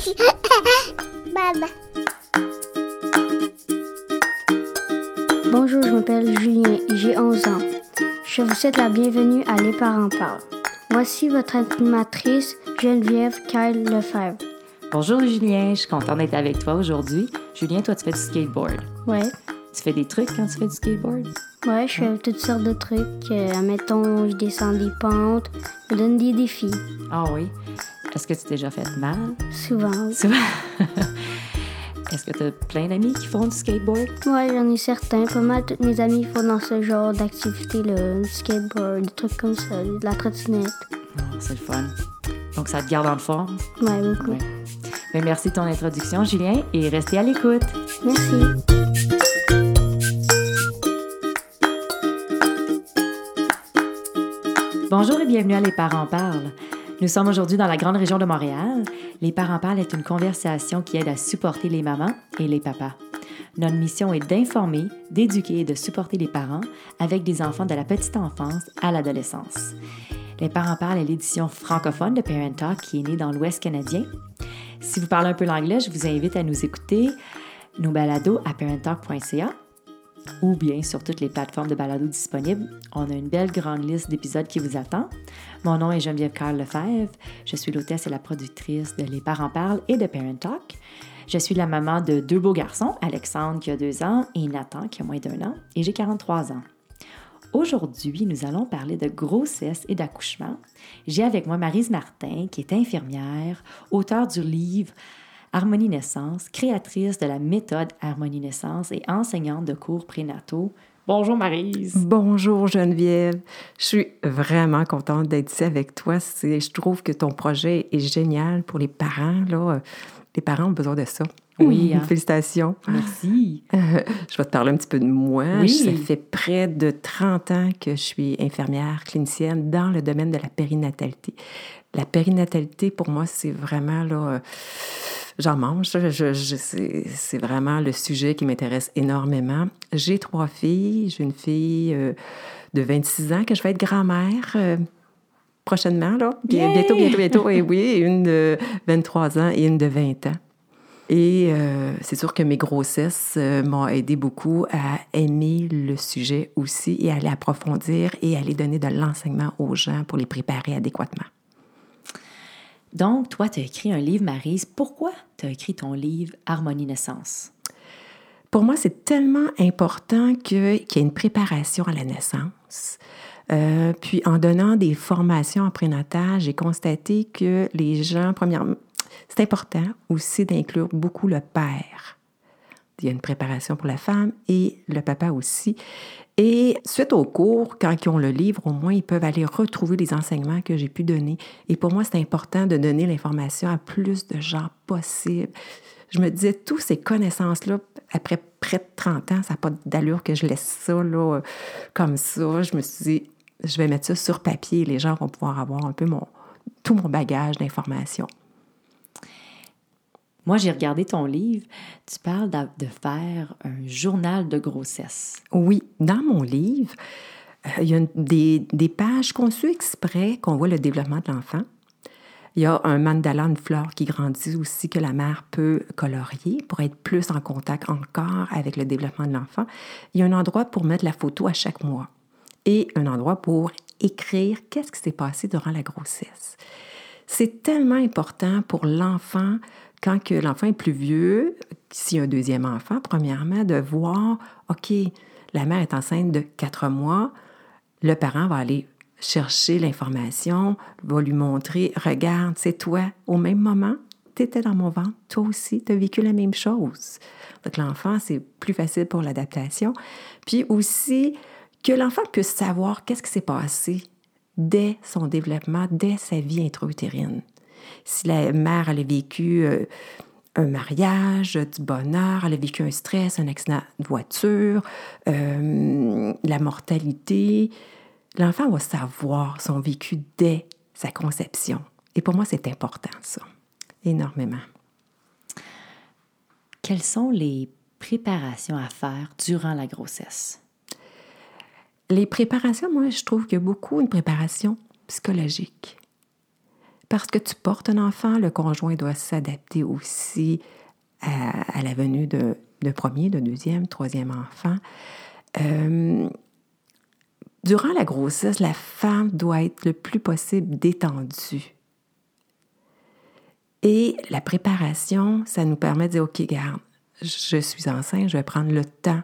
Baba. Bonjour, je m'appelle Julien et j'ai 11 ans. Je vous souhaite la bienvenue à Les Parents Parlent. Voici votre animatrice Geneviève Kyle Lefebvre. Bonjour Julien, je suis contente d'être avec toi aujourd'hui. Julien, toi tu fais du skateboard. Ouais, Tu fais des trucs quand tu fais du skateboard? ouais, je fais toutes sortes de trucs. Euh, admettons, je descends des pentes, je me donne des défis. Ah oui. Est-ce que tu t'es déjà fait mal? Souvent. Souvent. Est-ce que tu as plein d'amis qui font du skateboard? Ouais, j'en ai certains. Pas mal tous mes amis font dans ce genre d'activité-là. Du skateboard, des trucs comme ça, de la trottinette. Ah, c'est le fun. Donc ça te garde en forme? Ouais, beaucoup. Ouais. Mais merci de ton introduction, Julien, et restez à l'écoute. Merci. Bonjour et bienvenue à Les Parents Parlent. Nous sommes aujourd'hui dans la grande région de Montréal. Les Parents Parlent est une conversation qui aide à supporter les mamans et les papas. Notre mission est d'informer, d'éduquer et de supporter les parents avec des enfants de la petite enfance à l'adolescence. Les Parents Parlent est l'édition francophone de Parent Talk qui est née dans l'Ouest canadien. Si vous parlez un peu l'anglais, je vous invite à nous écouter nos balados à parenttalk.ca ou bien sur toutes les plateformes de balado disponibles. On a une belle grande liste d'épisodes qui vous attend. Mon nom est Geneviève Carl Lefebvre. Je suis l'hôtesse et la productrice de Les Parents Parlent et de Parent Talk. Je suis la maman de deux beaux garçons, Alexandre qui a deux ans et Nathan qui a moins d'un an, et j'ai 43 ans. Aujourd'hui, nous allons parler de grossesse et d'accouchement. J'ai avec moi Marise Martin, qui est infirmière, auteure du livre Harmonie Naissance, créatrice de la méthode Harmonie Naissance et enseignante de cours prénataux. Bonjour Marise. Bonjour Geneviève. Je suis vraiment contente d'être ici avec toi. Je trouve que ton projet est génial pour les parents. Là. Les parents ont besoin de ça. Oui, hein. Félicitations. Merci. Euh, je vais te parler un petit peu de moi. Oui. Ça fait près de 30 ans que je suis infirmière clinicienne dans le domaine de la périnatalité. La périnatalité, pour moi, c'est vraiment là. J'en mange. C'est vraiment le sujet qui m'intéresse énormément. J'ai trois filles. J'ai une fille euh, de 26 ans que je vais être grand-mère euh, prochainement, là. Bien-! Bientôt, bientôt, bientôt. Et oui, une de 23 ans et une de 20 ans. Et euh, c'est sûr que mes grossesses euh, m'ont aidé beaucoup à aimer le sujet aussi et à aller approfondir et à aller donner de l'enseignement aux gens pour les préparer adéquatement. Donc, toi, tu as écrit un livre, Marise. Pourquoi tu as écrit ton livre Harmonie Naissance? Pour moi, c'est tellement important qu'il y ait une préparation à la naissance. Euh, puis en donnant des formations en prénatal, j'ai constaté que les gens, premièrement, c'est important aussi d'inclure beaucoup le père. Il y a une préparation pour la femme et le papa aussi. Et suite au cours, quand ils ont le livre, au moins, ils peuvent aller retrouver les enseignements que j'ai pu donner. Et pour moi, c'est important de donner l'information à plus de gens possible. Je me disais, toutes ces connaissances-là, après près de 30 ans, ça n'a pas d'allure que je laisse ça là, comme ça. Je me suis dit, je vais mettre ça sur papier les gens vont pouvoir avoir un peu mon, tout mon bagage d'informations. Moi, j'ai regardé ton livre. Tu parles de faire un journal de grossesse. Oui, dans mon livre, euh, il y a des pages conçues exprès qu'on voit le développement de l'enfant. Il y a un mandala, une fleur qui grandit aussi que la mère peut colorier pour être plus en contact encore avec le développement de l'enfant. Il y a un endroit pour mettre la photo à chaque mois et un endroit pour écrire qu'est-ce qui s'est passé durant la grossesse. C'est tellement important pour l'enfant quand que l'enfant est plus vieux, s'il y a un deuxième enfant, premièrement, de voir, OK, la mère est enceinte de quatre mois, le parent va aller chercher l'information, va lui montrer, regarde, c'est toi, au même moment, tu étais dans mon ventre, toi aussi, tu as vécu la même chose. Donc l'enfant, c'est plus facile pour l'adaptation. Puis aussi, que l'enfant puisse savoir qu'est-ce qui s'est passé dès son développement, dès sa vie intra-utérine. Si la mère elle a vécu euh, un mariage, du bonheur, elle a vécu un stress, un accident de voiture, euh, la mortalité, l'enfant va savoir son vécu dès sa conception. Et pour moi, c'est important, ça, énormément. Quelles sont les préparations à faire durant la grossesse? Les préparations, moi, je trouve qu'il y a beaucoup une préparation psychologique. Parce que tu portes un enfant, le conjoint doit s'adapter aussi à, la venue de, premier, de deuxième, troisième enfant. Euh, durant la grossesse, la femme doit être le plus possible détendue. Et la préparation, ça nous permet de dire, OK, garde, je suis enceinte, je vais prendre le temps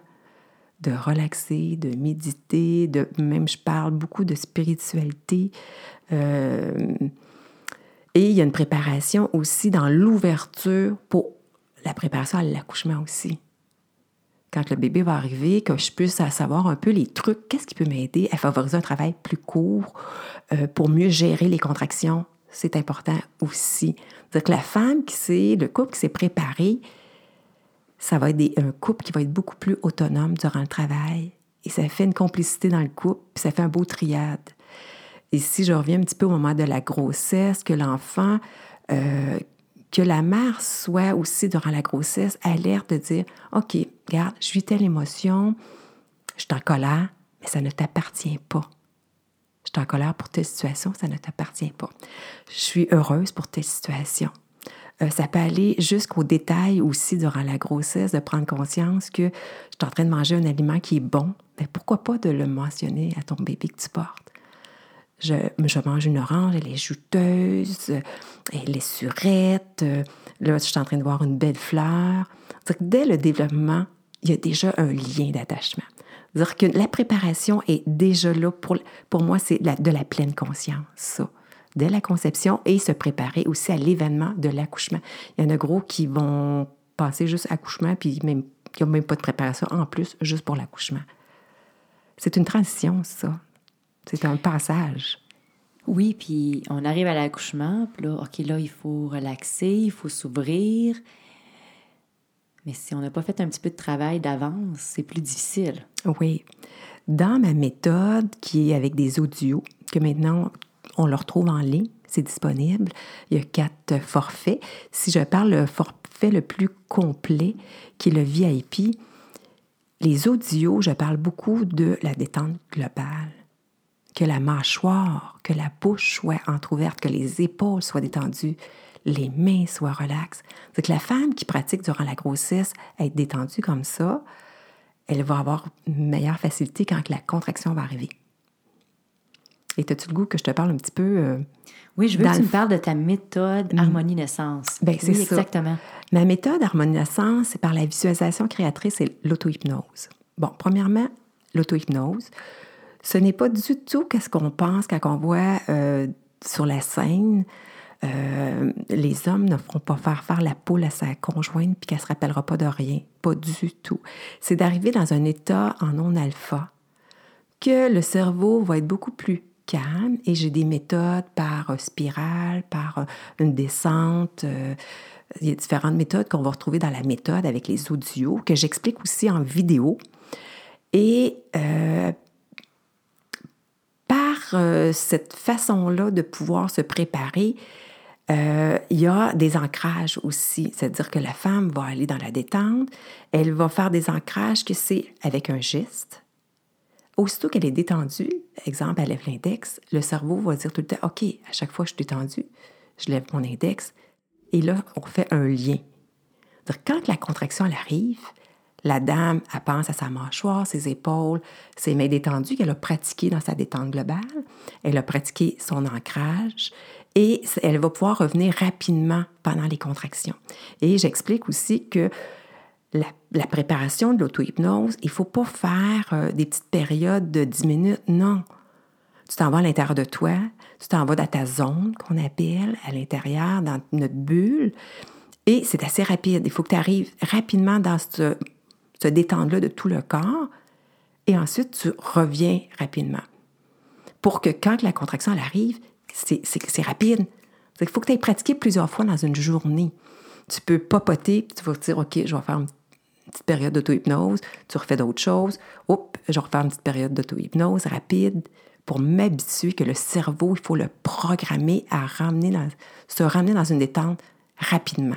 de relaxer, de méditer, de même je parle beaucoup de spiritualité. Euh, et il y a une préparation aussi dans l'ouverture pour la préparation à l'accouchement aussi. Quand le bébé va arriver, que je puisse savoir un peu les trucs, qu'est-ce qui peut m'aider à favoriser un travail plus court euh, pour mieux gérer les contractions, c'est important aussi. Donc que la femme qui le couple qui s'est préparé, ça va être un couple qui va être beaucoup plus autonome durant le travail. Et ça fait une complicité dans le couple, puis ça fait un beau triade. Et si je reviens un petit peu au moment de la grossesse, que l'enfant, euh, que la mère soit aussi durant la grossesse alerte de dire OK, regarde, je vis telle émotion, je suis en colère, mais ça ne t'appartient pas. Je suis en colère pour telle situation, ça ne t'appartient pas. Je suis heureuse pour telle situation. Euh, ça peut aller jusqu'au détail aussi durant la grossesse, de prendre conscience que je suis en train de manger un aliment qui est bon. Mais pourquoi pas de le mentionner à ton bébé que tu portes? Je, mange une orange, elle est juteuse, elle est surette. Là, je suis en train de voir une belle fleur. dès le développement, il y a déjà un lien d'attachement. La préparation est déjà là. Pour, pour moi, c'est de la pleine conscience, ça dès la conception et se préparer aussi à l'événement de l'accouchement. Il y en a gros qui vont passer juste accouchement puis même, qui n'ont même pas de préparation en plus juste pour l'accouchement. C'est une transition, ça. C'est un passage. Oui, puis on arrive à l'accouchement, puis là, OK, là, il faut relaxer, il faut s'ouvrir. Mais si on n'a pas fait un petit peu de travail d'avance, c'est plus difficile. Oui. Dans ma méthode, qui est avec des audios, que maintenant on le retrouve en ligne, c'est disponible. Il y a quatre forfaits. Si je parle le forfait le plus complet, qui est le VIP, les audios, je parle beaucoup de la détente globale. Que la mâchoire, que la bouche soit entr'ouverte, que les épaules soient détendues, les mains soient relaxes. C'est que la femme qui pratique durant la grossesse être détendue comme ça, elle va avoir une meilleure facilité quand la contraction va arriver. Et as-tu le goût que je te parle un petit peu? Euh, oui, je veux que tu me parles de ta méthode mm. Harmonie Naissance. Bien, c'est oui, exactement. Ma méthode Harmonie Naissance, c'est par la visualisation créatrice et l'auto-hypnose. Bon, premièrement, l'auto-hypnose, ce n'est pas du tout qu'est-ce qu'on pense quand on voit euh, sur la scène. Euh, les hommes ne feront pas faire faire la poule à sa conjointe puis qu'elle se rappellera pas de rien. Pas du tout. C'est d'arriver dans un état en non-alpha que le cerveau va être beaucoup plus calme et j'ai des méthodes par euh, spirale, par une descente. Y a différentes méthodes qu'on va retrouver dans la méthode avec les audios que j'explique aussi en vidéo. Et par cette façon-là de pouvoir se préparer, il y a des ancrages aussi, c'est-à-dire que la femme va aller dans la détente, elle va faire des ancrages que c'est avec un geste, Aussitôt qu'elle est détendue, exemple, elle lève l'index, le cerveau va dire tout le temps OK, à chaque fois je suis détendue, je lève mon index. Et là, on fait un lien. Quand la contraction arrive, la dame, elle pense à sa mâchoire, ses épaules, ses mains détendues qu'elle a pratiqué dans sa détente globale. Elle a pratiqué son ancrage et elle va pouvoir revenir rapidement pendant les contractions. Et j'explique aussi que la, préparation de l'auto-hypnose, il ne faut pas faire euh, des petites périodes de 10 minutes. Non. Tu t'en vas à l'intérieur de toi, tu t'en vas dans ta zone qu'on appelle, à l'intérieur, dans notre bulle. Et c'est assez rapide. Il faut que tu arrives rapidement dans ce, ce détendre-là de tout le corps. Et ensuite, tu reviens rapidement. Pour que quand la contraction arrive, c'est rapide. Il faut que tu aies pratiqué plusieurs fois dans une journée. Tu peux papoter, tu vas te dire, OK, je vais faire une petite période d'auto-hypnose, tu refais d'autres choses. Oups, je refais une petite période d'auto-hypnose rapide pour m'habituer que le cerveau, il faut le programmer à ramener dans, se ramener dans une détente rapidement.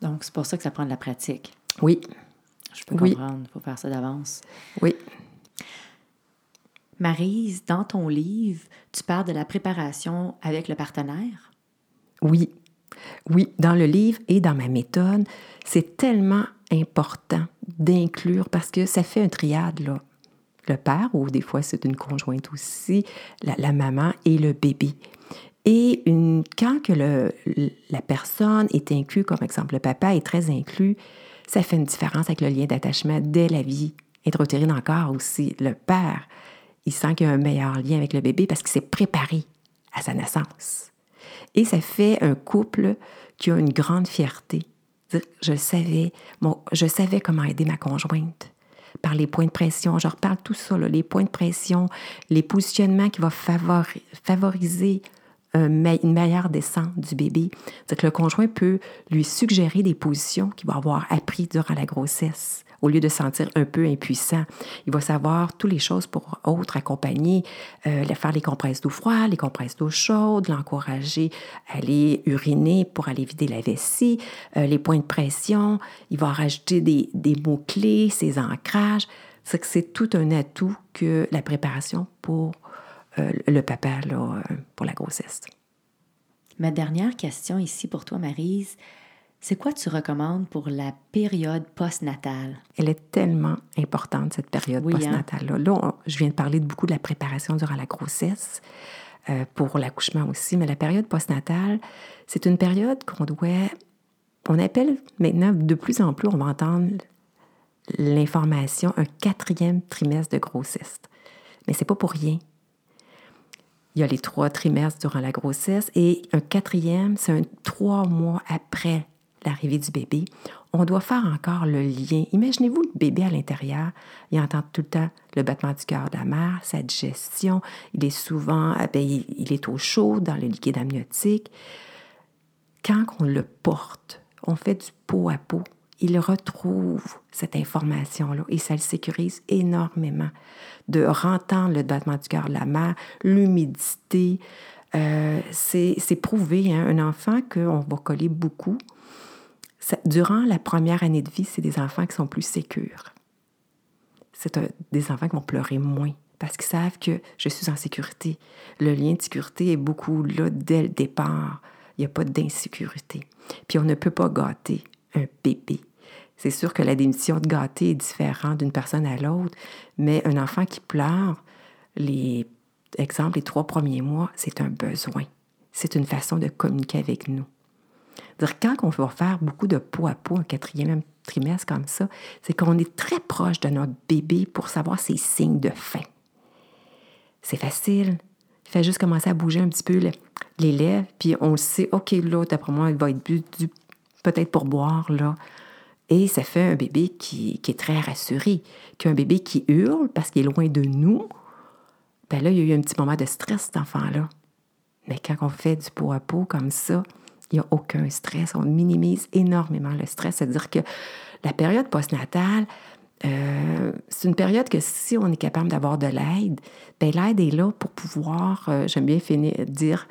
Donc, c'est pour ça que ça prend de la pratique. Oui. Je peux comprendre, il faut faire ça d'avance. Oui. Marise, dans ton livre, tu parles de la préparation avec le partenaire? Oui. Oui, dans le livre et dans ma méthode, c'est tellement important d'inclure parce que ça fait un triade, là. Le père, ou des fois c'est une conjointe aussi, la, maman et le bébé. Et une, quand que le, la personne est inclue, comme exemple le papa est très inclus, ça fait une différence avec le lien d'attachement dès la vie intra-utérine encore aussi. Le père, il sent qu'il y a un meilleur lien avec le bébé parce qu'il s'est préparé à sa naissance. Et ça fait un couple qui a une grande fierté je savais, je savais comment aider ma conjointe par les points de pression. Je reparle tout ça, les points de pression, les positionnements qui vont favoriser une meilleure descente du bébé. C'est que le conjoint peut lui suggérer des positions qu'il va avoir appris durant la grossesse au lieu de se sentir un peu impuissant. Il va savoir toutes les choses pour autres accompagner, euh, faire les compresses d'eau froide, les compresses d'eau chaude, l'encourager à aller uriner pour aller vider la vessie, euh, les points de pression. Il va rajouter des, des mots-clés, ses ancrages. C'est que c'est tout un atout que la préparation pour le papa là, pour la grossesse. Ma dernière question ici pour toi, Marise, c'est quoi tu recommandes pour la période postnatale? Elle est tellement importante, cette période hein? postnatale-là. Là, je viens de parler de beaucoup de la préparation durant la grossesse, euh, pour l'accouchement aussi, mais la période postnatale, c'est une période qu'on doit... On appelle maintenant, de plus en plus, on va entendre l'information un quatrième trimestre de grossesse. Mais c'est pas pour rien. Il y a les trois trimestres durant la grossesse et un quatrième, c'est un trois mois après l'arrivée du bébé, on doit faire encore le lien. Imaginez-vous le bébé à l'intérieur, il entend tout le temps le battement du cœur de la mère, sa digestion, il est souvent, eh il est au chaud dans le liquide amniotique. Quand on le porte, on fait du pot à pot, il retrouve cette information-là et ça le sécurise énormément de rentendre le battement du cœur de la mère, l'humidité. Euh, c'est prouvé, hein, un enfant qu'on va coller beaucoup, durant la première année de vie, c'est des enfants qui sont plus sécures. C'est des enfants qui vont pleurer moins parce qu'ils savent que je suis en sécurité. Le lien de sécurité est beaucoup là dès le départ. Il n'y a pas d'insécurité. Puis on ne peut pas gâter un bébé. C'est sûr que la démission de gâter est différente d'une personne à l'autre, mais un enfant qui pleure, les exemple, les trois premiers mois, c'est un besoin. C'est une façon de communiquer avec nous quand on va faire beaucoup de peau à peau un quatrième trimestre comme ça, c'est qu'on est très proche de notre bébé pour savoir ses signes de faim. C'est facile. Il fait juste commencer à bouger un petit peu les lèvres, puis on sait, OK, là, d'après moi, il va être peut-être pour boire, là. Et ça fait un bébé qui, est très rassuré, qu'un bébé qui hurle parce qu'il est loin de nous. Ben là, il y a eu un petit moment de stress, cet enfant-là. Mais quand on fait du pot à peau comme ça, il n'y a aucun stress. On minimise énormément le stress. C'est-à-dire que la période postnatale, euh, c'est une période que si on est capable d'avoir de l'aide, ben l'aide est là pour pouvoir, euh, j'aime bien finir, dire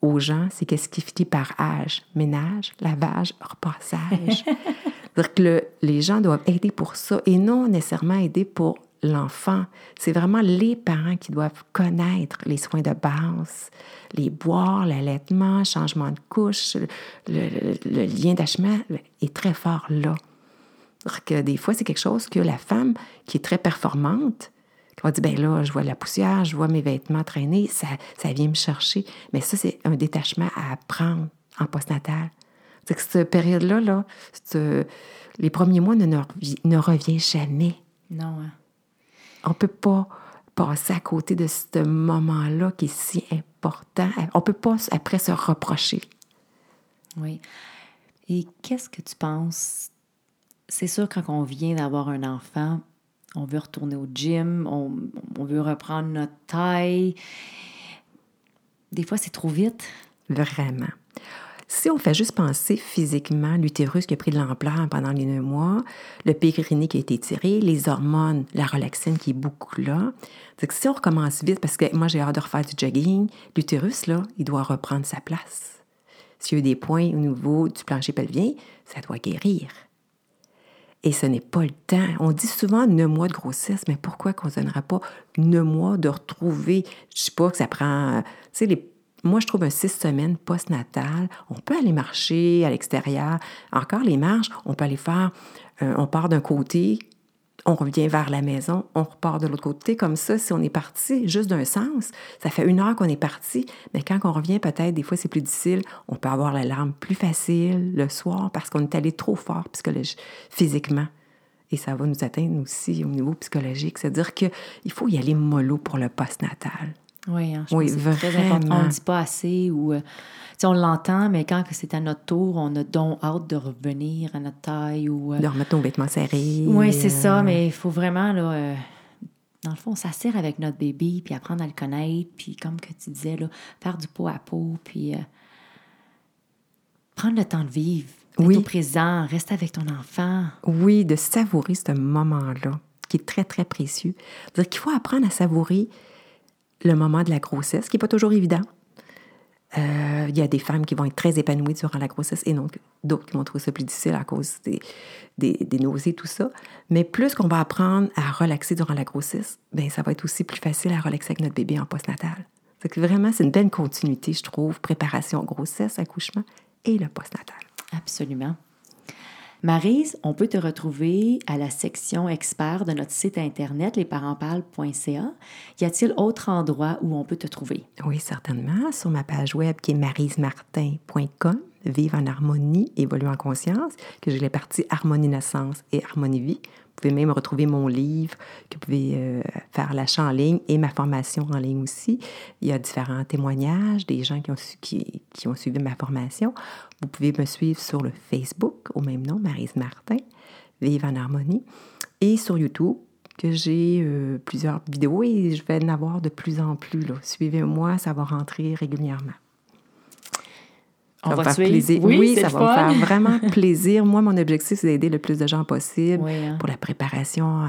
aux gens, c'est qu'est-ce qui finit par âge, ménage, lavage, repassage. C'est-à-dire que les gens doivent aider pour ça et non nécessairement aider pour l'enfant. C'est vraiment les parents qui doivent connaître les soins de base, les boire, l'allaitement, changement de couche, le, lien d'achement est très fort là. Que des fois, c'est quelque chose que la femme qui est très performante, qui va dire, ben là, je vois la poussière, je vois mes vêtements traîner, ça, ça vient me chercher. Mais ça, c'est un détachement à apprendre en postnatal. C'est que cette période-là, là, les premiers mois ne, ne, revient jamais. Non. Hein. On ne peut pas passer à côté de ce moment-là qui est si important. On ne peut pas après se reprocher. Oui. Et qu'est-ce que tu penses? C'est sûr, quand on vient d'avoir un enfant, on veut retourner au gym, on, on veut reprendre notre taille. Des fois, c'est trop vite. Vraiment. Si on fait juste penser physiquement, l'utérus qui a pris de l'ampleur pendant les neuf mois, le périnée qui a été tiré, les hormones, la relaxine qui est beaucoup là, c'est que si on recommence vite, parce que moi j'ai hâte de refaire du jogging, l'utérus, là, il doit reprendre sa place. S'il y a eu des points au niveau du plancher pelvien, ça doit guérir. Et ce n'est pas le temps. On dit souvent neuf mois de grossesse, mais pourquoi qu'on ne donnerait pas neuf mois de retrouver, je sais pas que ça prend, tu sais, les moi, je trouve un six semaines post-natal. On peut aller marcher à l'extérieur. Encore les marches, on peut aller faire, euh, on part d'un côté, on revient vers la maison, on repart de l'autre côté. Comme ça, si on est parti juste d'un sens, ça fait une heure qu'on est parti, mais quand on revient, peut-être, des fois, c'est plus difficile. On peut avoir l'alarme plus facile le soir parce qu'on est allé trop fort physiquement. Et ça va nous atteindre aussi au niveau psychologique. C'est-à-dire qu'il faut y aller mollo pour le post-natal. Oui, hein, je oui, pense c'est très important. On ne dit pas assez ou euh, on l'entend, mais quand c'est à notre tour, on a donc hâte de revenir à notre taille ou. Euh, de remettre nos vêtements serrés. Oui, c'est ça, euh, mais il faut vraiment, là, dans le fond, s'asseoir avec notre bébé, puis apprendre à le connaître, puis comme que tu disais, là, faire du pot à pot, puis prendre le temps de vivre. Être oui. au présent, rester avec ton enfant. Oui, de savourer ce moment-là, qui est très, très précieux. dire qu'il faut apprendre à savourer le moment de la grossesse, qui n'est pas toujours évident. Euh, il y a des femmes qui vont être très épanouies durant la grossesse et d'autres qui vont trouver ça plus difficile à cause des, nausées, tout ça. Mais plus qu'on va apprendre à relaxer durant la grossesse, ben ça va être aussi plus facile à relaxer avec notre bébé en postnatal. C'est vraiment, c'est une belle continuité, je trouve, préparation grossesse, accouchement et le postnatal. Absolument. Marise, on peut te retrouver à la section expert de notre site internet lesparentsparlent.ca. Y a-t-il autre endroit où on peut te trouver? Oui, certainement. Sur ma page web qui est marismartin.com, Vive en harmonie, évoluer en conscience, que j'ai les parties Harmonie naissance et Harmonie vie. Vous pouvez même retrouver mon livre, que vous pouvez euh, faire l'achat en ligne et ma formation en ligne aussi. Il y a différents témoignages des gens qui ont, qui, qui ont suivi ma formation. Vous pouvez me suivre sur le Facebook au même nom, Marise Martin, Vive en harmonie, et sur YouTube, que j'ai euh, plusieurs vidéos et je vais en avoir de plus en plus. Suivez-moi, ça va rentrer régulièrement. On va, faire plaisir. Oui, ça va me faire vraiment plaisir. Moi, mon objectif, c'est d'aider le plus de gens possible hein. pour la préparation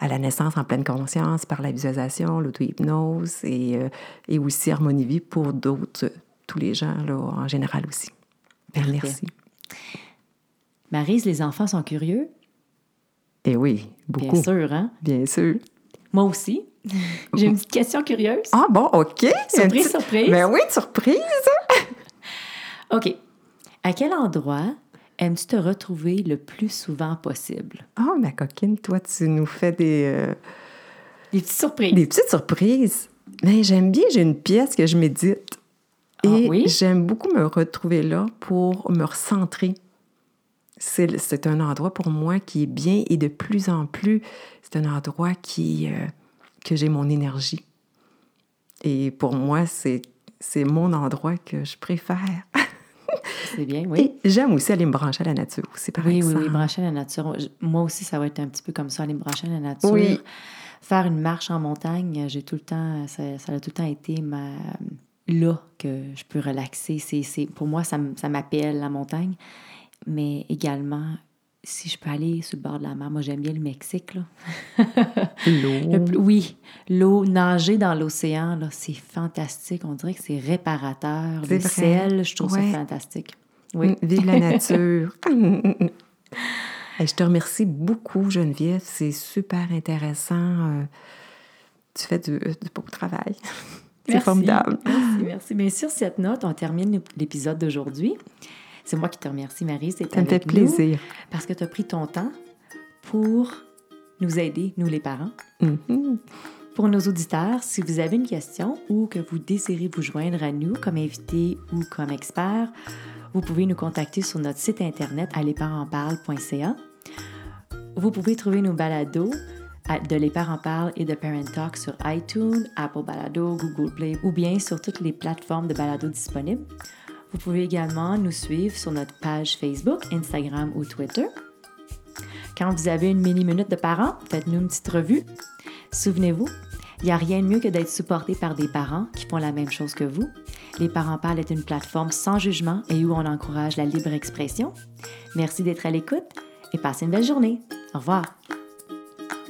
à, la naissance en pleine conscience par la visualisation, l'auto-hypnose et, euh, et aussi Harmonie Vie pour d'autres, tous les gens là, en général aussi. Ben, merci. Marise, les enfants sont curieux? Eh oui, beaucoup. Bien sûr, hein? Bien sûr. Moi aussi. J'ai une petite question curieuse. Ah bon, OK. Surprise, surprise. Ben oui, surprise. OK. À quel endroit aimes-tu te retrouver le plus souvent possible? Oh, ma coquine, toi, tu nous fais des... Euh, des petites surprises. Des petites surprises. Mais j'aime bien, j'ai une pièce que je médite. Ah et j'aime beaucoup me retrouver là pour me recentrer. C'est un endroit pour moi qui est bien et de plus en plus, c'est un endroit qui, euh, que j'ai mon énergie. Et pour moi, c'est mon endroit que je préfère. C'est bien, oui. j'aime aussi aller me brancher à la nature aussi, par oui, exemple. Oui, oui, brancher à la nature. Moi aussi, ça va être un petit peu comme ça, aller me brancher à la nature. Oui. Faire une marche en montagne, j'ai tout le temps, ça, a tout le temps été ma, là que je peux relaxer. C'est, pour moi, ça, ça m'appelle la montagne. Mais également, si je peux aller sur le bord de la mer, moi j'aime bien le Mexique. L'eau. oui, l'eau, nager dans l'océan, c'est fantastique. On dirait que c'est réparateur. Le sel, je trouve ça fantastique. Oui. Mm, vive la nature. je te remercie beaucoup, Geneviève. C'est super intéressant. Euh, tu fais du, du beau travail. C'est formidable. Merci, merci. Mais sur cette note, on termine l'épisode d'aujourd'hui. C'est moi qui te remercie, Marie. Ça me fait plaisir. Parce que tu as pris ton temps pour nous aider, nous les parents. Mm-hmm. Pour nos auditeurs, si vous avez une question ou que vous désirez vous joindre à nous comme invité ou comme expert, vous pouvez nous contacter sur notre site internet à Vous pouvez trouver nos balados de Les Parents Parlent et de Parent Talk sur iTunes, Apple Balado, Google Play ou bien sur toutes les plateformes de balado disponibles. Vous pouvez également nous suivre sur notre page Facebook, Instagram ou Twitter. Quand vous avez une mini-minute de parents, faites-nous une petite revue. Souvenez-vous, il n'y a rien de mieux que d'être supporté par des parents qui font la même chose que vous. Les Parents Parlent est une plateforme sans jugement et où on encourage la libre expression. Merci d'être à l'écoute et passez une belle journée. Au revoir.